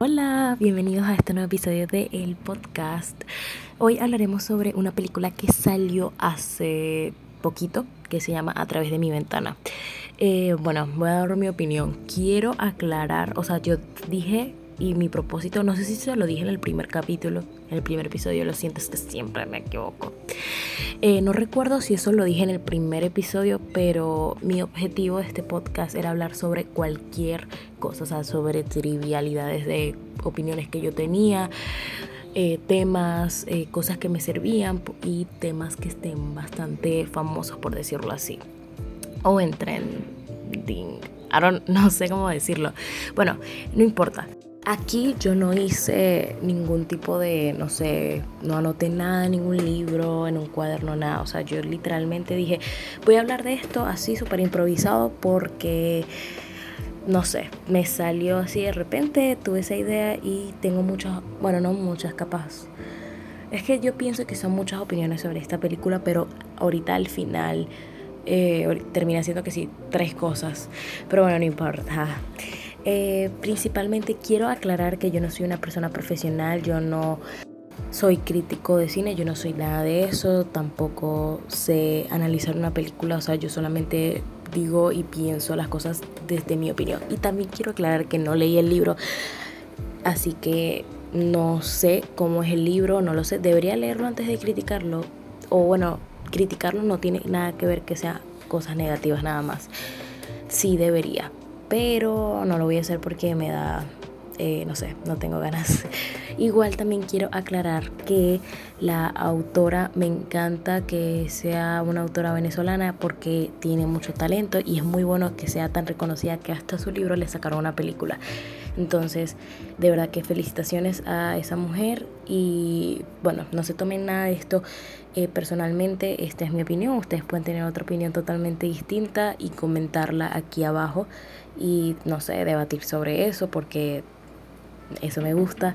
Hola, bienvenidos a este nuevo episodio de El Podcast. Hoy hablaremos sobre una película que salió hace poquito, que se llama A través de mi ventana. Eh, bueno, voy a dar mi opinión. Quiero aclarar, o sea, yo dije y mi propósito, no sé si se lo dije en el primer capítulo, en el primer episodio, lo siento, es que siempre me equivoco. Eh, no recuerdo si eso lo dije en el primer episodio, pero mi objetivo de este podcast era hablar sobre cualquier cosa, o sea, sobre trivialidades de opiniones que yo tenía, eh, temas, eh, cosas que me servían y temas que estén bastante famosos, por decirlo así, o en trending. no sé cómo decirlo. Bueno, no importa. Aquí yo no hice ningún tipo de, no sé, no anoté nada en ningún libro, en un cuaderno, nada. O sea, yo literalmente dije, voy a hablar de esto así súper improvisado porque, no sé, me salió así de repente, tuve esa idea y tengo muchas, bueno, no muchas, capaz. Es que yo pienso que son muchas opiniones sobre esta película, pero ahorita al final eh, termina siendo que sí, tres cosas. Pero bueno, no importa. Eh, principalmente quiero aclarar que yo no soy una persona profesional, yo no soy crítico de cine, yo no soy nada de eso, tampoco sé analizar una película, o sea, yo solamente digo y pienso las cosas desde mi opinión. Y también quiero aclarar que no leí el libro, así que no sé cómo es el libro, no lo sé, debería leerlo antes de criticarlo, o bueno, criticarlo no tiene nada que ver que sea cosas negativas nada más. Sí debería, pero no lo voy a hacer porque me da, eh, no sé, no tengo ganas. Igual también quiero aclarar que la autora me encanta que sea una autora venezolana porque tiene mucho talento y es muy bueno que sea tan reconocida que hasta su libro le sacaron una película. Entonces, de verdad que felicitaciones a esa mujer y bueno, no se tomen nada de esto eh, personalmente, esta es mi opinión, ustedes pueden tener otra opinión totalmente distinta y comentarla aquí abajo y no sé, debatir sobre eso porque eso me gusta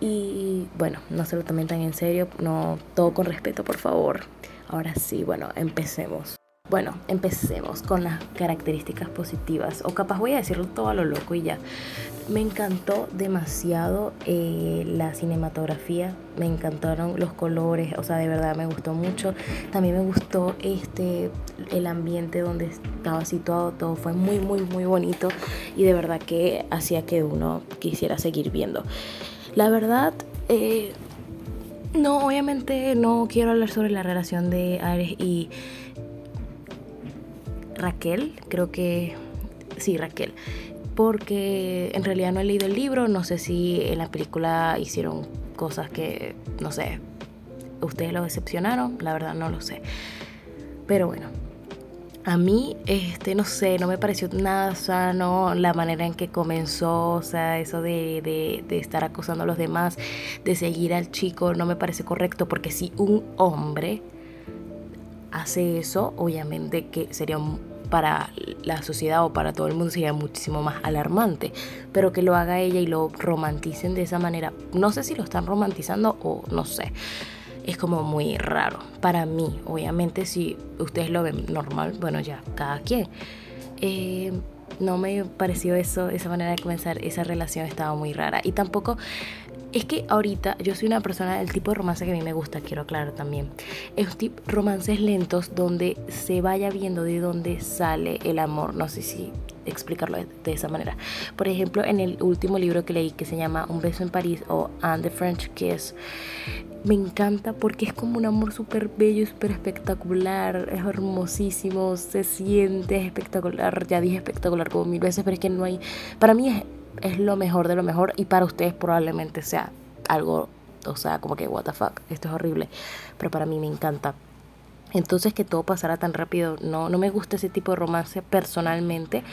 y bueno, no se lo tomen tan en serio, no todo con respeto, por favor. Ahora sí, bueno, empecemos. Bueno, empecemos con las características positivas. O capaz voy a decirlo todo a lo loco y ya. Me encantó demasiado eh, la cinematografía. Me encantaron los colores. O sea, de verdad me gustó mucho. También me gustó este el ambiente donde estaba situado. Todo fue muy, muy, muy bonito. Y de verdad que hacía que uno quisiera seguir viendo. La verdad, eh, no, obviamente no quiero hablar sobre la relación de Ares y Raquel, creo que sí, Raquel, porque en realidad no he leído el libro, no sé si en la película hicieron cosas que, no sé, ustedes lo decepcionaron, la verdad no lo sé. Pero bueno, a mí, este, no sé, no me pareció nada sano la manera en que comenzó, o sea, eso de, de, estar acosando a los demás, de seguir al chico, no me parece correcto, porque si un hombre hace eso, obviamente que sería para la sociedad o para todo el mundo sería muchísimo más alarmante, pero que lo haga ella y lo romanticen de esa manera, no sé si lo están romantizando o no sé, es como muy raro. Para mí, obviamente si ustedes lo ven normal, bueno ya, cada quien. Eh, no me pareció eso, esa manera de comenzar esa relación estaba muy rara. Y tampoco es que ahorita yo soy una persona del tipo de romance que a mí me gusta, quiero aclarar también. Es tipo romances lentos donde se vaya viendo de dónde sale el amor. No sé si explicarlo de, esa manera. Por ejemplo, en el último libro que leí que se llama Un beso en París o And the French Kiss, me encanta porque es como un amor súper bello, súper espectacular, es hermosísimo, se siente espectacular, ya dije espectacular como mil veces, pero es que no hay, para mí es es lo mejor de lo mejor y para ustedes probablemente sea algo, o sea, como que, what the fuck, esto es horrible, pero para mí me encanta. Entonces que todo pasara tan rápido, no, no me gusta ese tipo de romance personalmente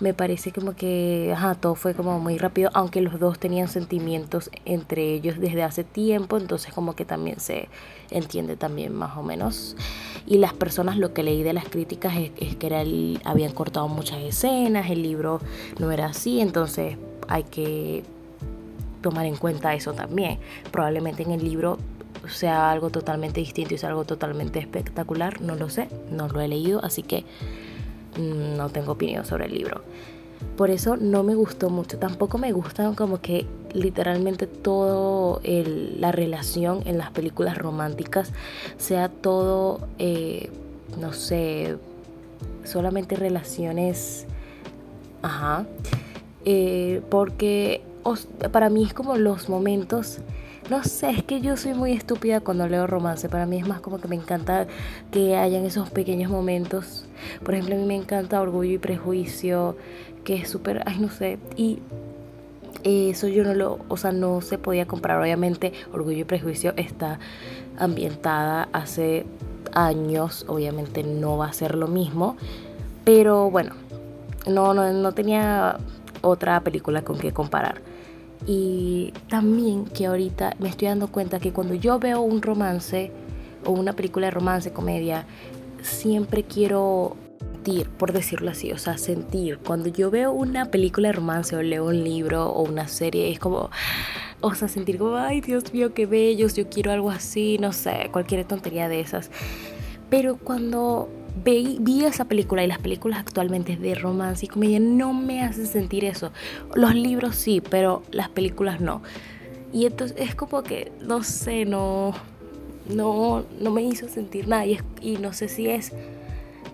me parece como que ajá, todo fue como muy rápido, aunque los dos tenían sentimientos entre ellos desde hace tiempo, entonces como que también se entiende también más o menos. Y las personas, lo que leí de las críticas es, que era el, habían cortado muchas escenas, el libro no era así, entonces hay que tomar en cuenta eso también. Probablemente en el libro sea algo totalmente distinto y sea algo totalmente espectacular, no lo sé, no lo he leído, así que no tengo opinión sobre el libro. Por eso no me gustó mucho. Tampoco me gustan como que literalmente todo la relación en las películas románticas sea todo, eh, no sé, solamente relaciones, ajá, eh, porque para mí es como los momentos no sé, es que yo soy muy estúpida cuando leo romance. Para mí es más como que me encanta que hayan esos pequeños momentos. Por ejemplo, a mí me encanta Orgullo y Prejuicio, que es súper, ay, no sé. Y eso yo no lo, o sea, no se podía comprar. Obviamente, Orgullo y Prejuicio está ambientada hace años. Obviamente no va a ser lo mismo. Pero bueno, no, no, no tenía otra película con que comparar. Y también que ahorita me estoy dando cuenta que cuando yo veo un romance o una película de romance, comedia, siempre quiero sentir, por decirlo así, o sea, sentir. Cuando yo veo una película de romance o leo un libro o una serie, es como, o sea, sentir como, ay Dios mío, qué bellos, yo quiero algo así, no sé, cualquier tontería de esas. Pero cuando vi, esa película y las películas actualmente de romance y comedia no me hacen sentir eso. Los libros sí, pero las películas no. Y entonces es como que, no sé, no, no, no me hizo sentir nada. Y, y no sé si es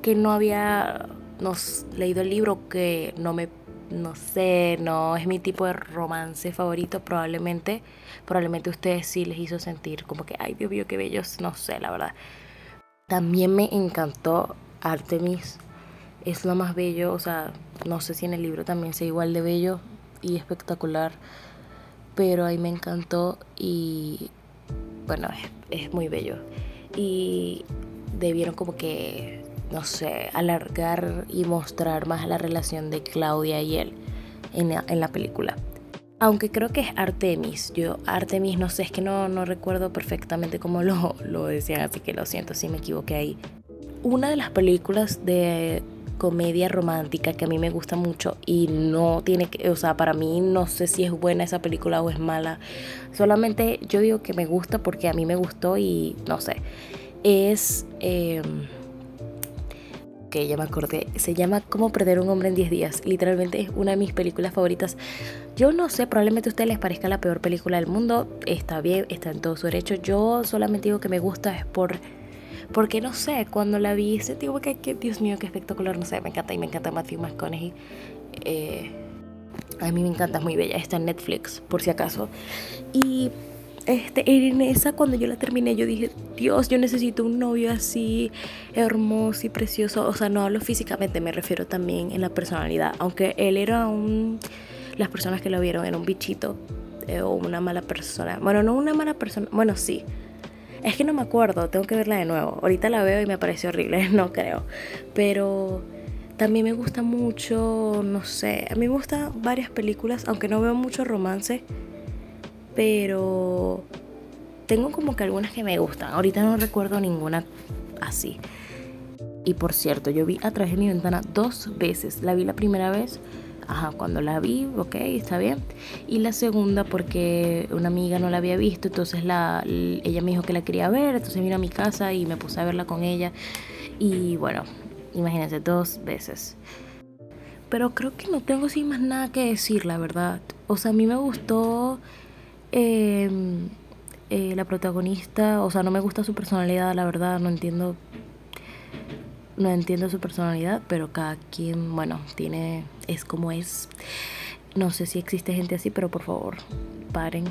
que no había nos, leído el libro, que no me, no sé, no es mi tipo de romance favorito, probablemente. Probablemente a ustedes sí les hizo sentir como que, ay Dios mío, qué bellos, no sé, la verdad. También me encantó Artemis. Es lo más bello, o sea, no sé si en el libro también sea igual de bello y espectacular, pero ahí me encantó y bueno, es, muy bello. Y debieron como que, no sé, alargar y mostrar más la relación de Claudia y él en la, en la película aunque creo que es Artemis. Yo, Artemis, no sé, es que no, no recuerdo perfectamente cómo lo, lo decían, así que lo siento si me equivoqué ahí. Una de las películas de comedia romántica que a mí me gusta mucho y no tiene que, o sea, para mí no sé si es buena esa película o es mala. Solamente yo digo que me gusta porque a mí me gustó y no sé. Es... Eh, que ya me acordé, se llama Cómo perder un hombre en 10 días. Literalmente es una de mis películas favoritas. Yo no sé, probablemente a ustedes les parezca la peor película del mundo. Está bien, está en todo su derecho. Yo solamente digo que me gusta es por... Porque no sé, cuando la vi, digo que, que, Dios mío, qué espectacular, no sé, me encanta y me encanta Matthew McConaughey. Eh, a mí me encanta, es muy bella, está en Netflix, por si acaso. Y este, en esa cuando yo la terminé yo dije, Dios, yo necesito un novio así hermoso y precioso. O sea, no hablo físicamente, me refiero también en la personalidad. Aunque él era un... Las personas que lo vieron era un bichito eh, o una mala persona. Bueno, no una mala persona. Bueno, sí. Es que no me acuerdo, tengo que verla de nuevo. Ahorita la veo y me pareció horrible, no creo. Pero también me gusta mucho, no sé, a mí me gustan varias películas, aunque no veo mucho romance pero tengo como que algunas que me gustan. Ahorita no recuerdo ninguna así. Y por cierto, yo vi a través de mi ventana dos veces. La vi la primera vez, ajá, cuando la vi, ok, está bien. Y la segunda porque una amiga no la había visto, entonces la, ella me dijo que la quería ver, entonces vino a mi casa y me puse a verla con ella. Y bueno, imagínense, dos veces. Pero creo que no tengo sin más nada que decir, la verdad. O sea, a mí me gustó Em, eh, la protagonista, o sea, no me gusta su personalidad, la verdad, no entiendo. No entiendo su personalidad, pero cada quien, bueno, tiene. es como es. No sé si existe gente así, pero por favor, paren.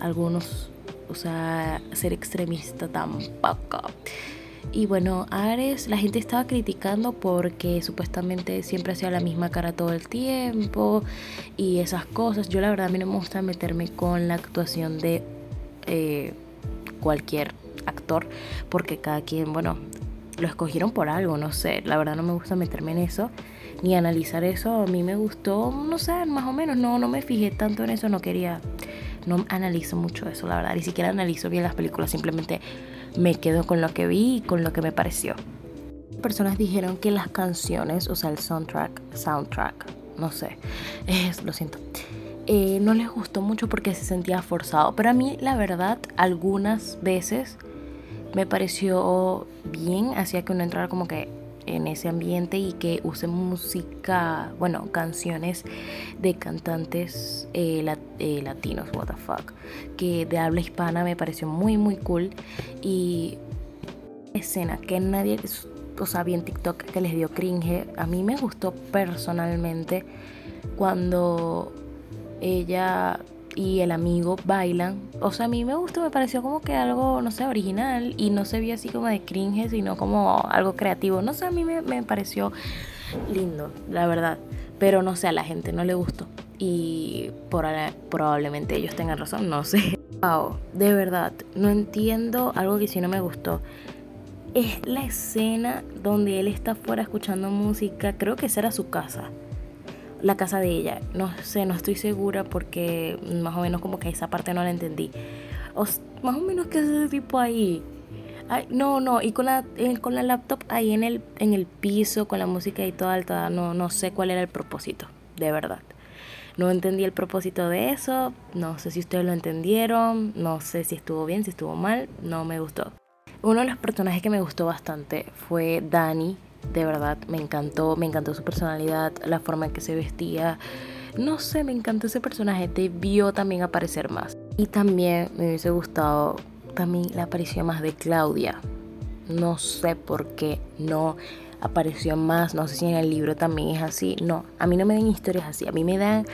Algunos, o sea, ser extremista tampoco. Y bueno, Ares, la gente estaba criticando porque supuestamente siempre hacía la misma cara todo el tiempo y esas cosas. Yo la verdad a mí no me gusta meterme con la actuación de eh, cualquier actor porque cada quien, bueno, lo escogieron por algo, no sé. La verdad no me gusta meterme en eso ni analizar eso. A mí me gustó, no sé, más o menos. No, no me fijé tanto en eso, no quería, no analizo mucho eso, la verdad. Ni siquiera analizo bien las películas, simplemente me quedo con lo que vi y con lo que me pareció. Personas dijeron que las canciones, o sea, el soundtrack, soundtrack, no sé, es, lo siento, eh, no les gustó mucho porque se sentía forzado. Pero a mí, la verdad, algunas veces me pareció bien, hacía que uno entrara como que en ese ambiente y que use música, bueno, canciones de cantantes eh, eh, latinos, what the fuck, que de habla hispana me pareció muy, muy cool. Y escena que nadie, o sea, vi en TikTok que les dio cringe, a mí me gustó personalmente cuando ella y el amigo bailan. O sea, a mí me gustó, me pareció como que algo, no sé, original y no se vio así como de cringe, sino como algo creativo. No sé, a mí me, pareció lindo, la verdad. Pero no sé, a la gente no le gustó. Y por, probablemente ellos tengan razón, no sé. Wow, de verdad, no entiendo algo que sí no me gustó. Es la escena donde él está afuera escuchando música, creo que esa era su casa la casa de ella. No sé, no estoy segura porque más o menos como que esa parte no la entendí. O, más o menos que ese tipo ahí. no, no, y con la, eh, con la laptop ahí en el, en el piso, con la música y toda alta, no, no sé cuál era el propósito, de verdad. No entendí el propósito de eso, no sé si ustedes lo entendieron, no sé si estuvo bien, si estuvo mal, no me gustó. Uno de los personajes que me gustó bastante fue Dani, de verdad me encantó, me encantó su personalidad, la forma en que se vestía. No sé, me encantó ese personaje, debió también aparecer más. Y también me hubiese gustado también la aparición más de Claudia. No sé por qué no apareció más, no sé si en el libro también es así. No, a mí no me dan historias así, a mí me dan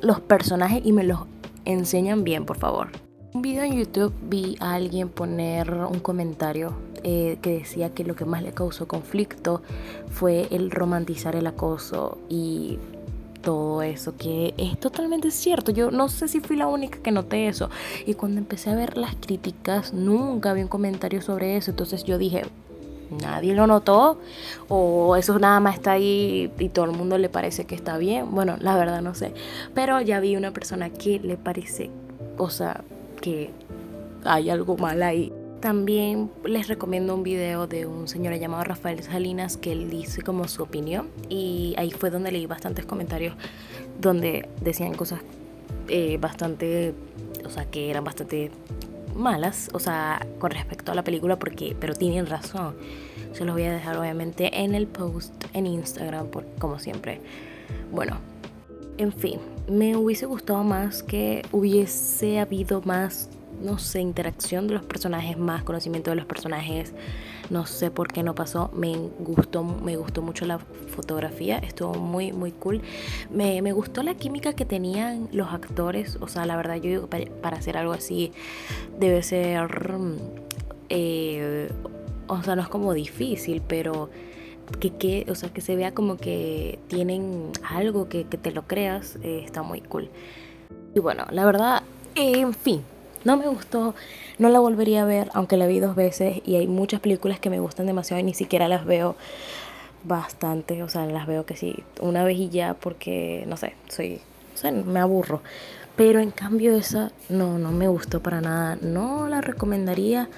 los personajes y me los enseñan bien, por favor. Un video en YouTube vi a alguien poner un comentario eh, que decía que lo que más le causó conflicto fue el romantizar el acoso y todo eso, que es totalmente cierto. Yo no sé si fui la única que noté eso. Y cuando empecé a ver las críticas, nunca vi un comentario sobre eso. Entonces yo dije, nadie lo notó o eso nada más está ahí y todo el mundo le parece que está bien. Bueno, la verdad no sé. Pero ya vi una persona que le parece, o sea, que hay algo mal ahí. También les recomiendo un video de un señor llamado Rafael Salinas que él dice como su opinión y ahí fue donde leí bastantes comentarios donde decían cosas eh, bastante, o sea, que eran bastante malas, o sea, con respecto a la película, porque, pero tienen razón. Se los voy a dejar obviamente en el post en Instagram, como siempre. Bueno, en fin, me hubiese gustado más que hubiese habido más no sé, interacción de los personajes, más conocimiento de los personajes. No sé por qué no pasó. Me gustó, me gustó mucho la fotografía. Estuvo muy, muy cool. Me, gustó la química que tenían los actores. O sea, la verdad, yo digo, para, hacer algo así debe ser. Eh, o sea, no es como difícil, pero que, o sea, que se vea como que tienen algo que, te lo creas, eh, está muy cool. Y bueno, la verdad, en fin, no me gustó, no la volvería a ver, aunque la vi dos veces y hay muchas películas que me gustan demasiado y ni siquiera las veo bastante, o sea, las veo que sí, una vez y ya porque, no sé, soy, me aburro. Pero en cambio esa no, no me gustó para nada. No la recomendaría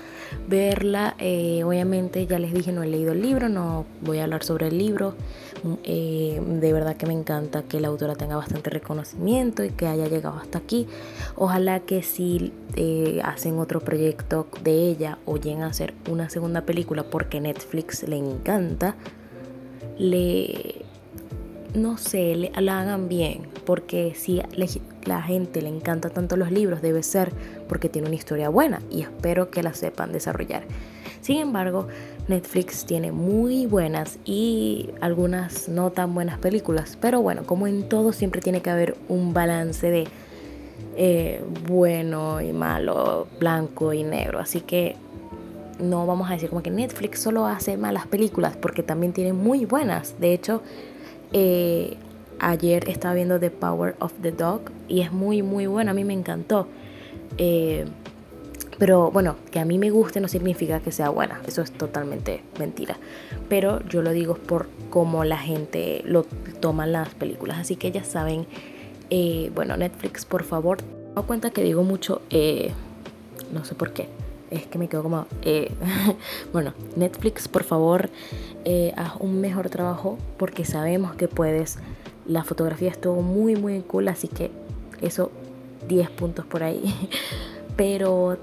verla. Eh, obviamente ya les dije, no he leído el libro, no voy a hablar sobre el libro. Eh, de verdad que me encanta que la autora tenga bastante reconocimiento y que haya llegado hasta aquí. Ojalá que si eh, hacen otro proyecto de ella o lleguen a hacer una segunda película porque Netflix le encanta, le no sé, le, la hagan bien, porque si la gente le encanta tanto los libros, debe ser porque tiene una historia buena y espero que la sepan desarrollar. Sin embargo, Netflix tiene muy buenas y algunas no tan buenas películas, pero bueno, como en todo siempre tiene que haber un balance de eh, bueno y malo, blanco y negro, así que no vamos a decir como que Netflix solo hace malas películas porque también tiene muy buenas. De hecho, eh, ayer estaba viendo The Power of the Dog y es muy, muy bueno. A mí me encantó. Eh, pero bueno, que a mí me guste no significa que sea buena. Eso es totalmente mentira. Pero yo lo digo por cómo la gente lo toma las películas. Así que ya saben. Eh, bueno, Netflix, por favor. Me doy cuenta que digo mucho. no sé por qué es que me quedo como, eh, bueno, Netflix, por favor, eh, haz un mejor trabajo porque sabemos que puedes. La fotografía estuvo muy, muy cool, así que eso, 10 puntos por ahí. Pero,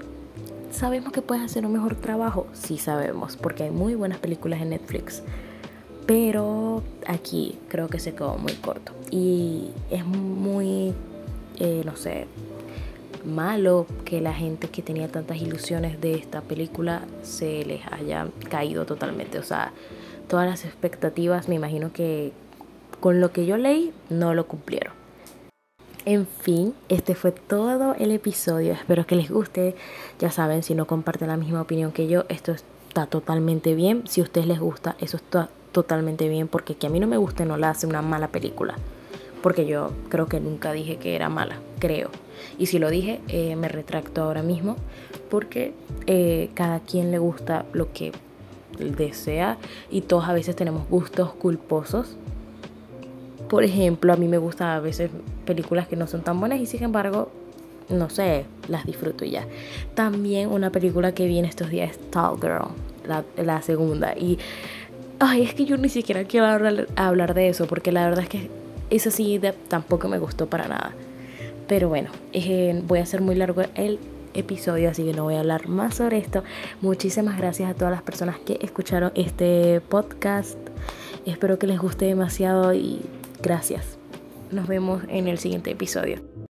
¿sabemos que puedes hacer un mejor trabajo? Sí sabemos, porque hay muy buenas películas en Netflix. Pero aquí creo que se quedó muy corto. Y es muy, eh, no sé, malo que la gente que tenía tantas ilusiones de esta película se les haya caído totalmente. O sea, todas las expectativas, me imagino que con lo que yo leí, no lo cumplieron. En fin, este fue todo el episodio. Espero que les guste. Ya saben, si no comparten la misma opinión que yo, esto está totalmente bien. Si a ustedes les gusta, eso está totalmente bien. Porque que a mí no me guste no la hace una mala película. Porque yo creo que nunca dije que era mala, creo. Y si lo dije, eh, me retracto ahora mismo. Porque eh, cada quien le gusta lo que desea. Y todos a veces tenemos gustos culposos por ejemplo, a mí me gustan a veces películas que no son tan buenas y sin embargo, no sé, las disfruto ya. También una película que viene estos días es Tall Girl, la, segunda. Y ay, es que yo ni siquiera quiero hablar, de eso porque la verdad es que eso sí tampoco me gustó para nada. Pero bueno, voy a hacer muy largo el episodio, así que no voy a hablar más sobre esto. Muchísimas gracias a todas las personas que escucharon este podcast. Espero que les guste demasiado y Gracias. Nos vemos en el siguiente episodio.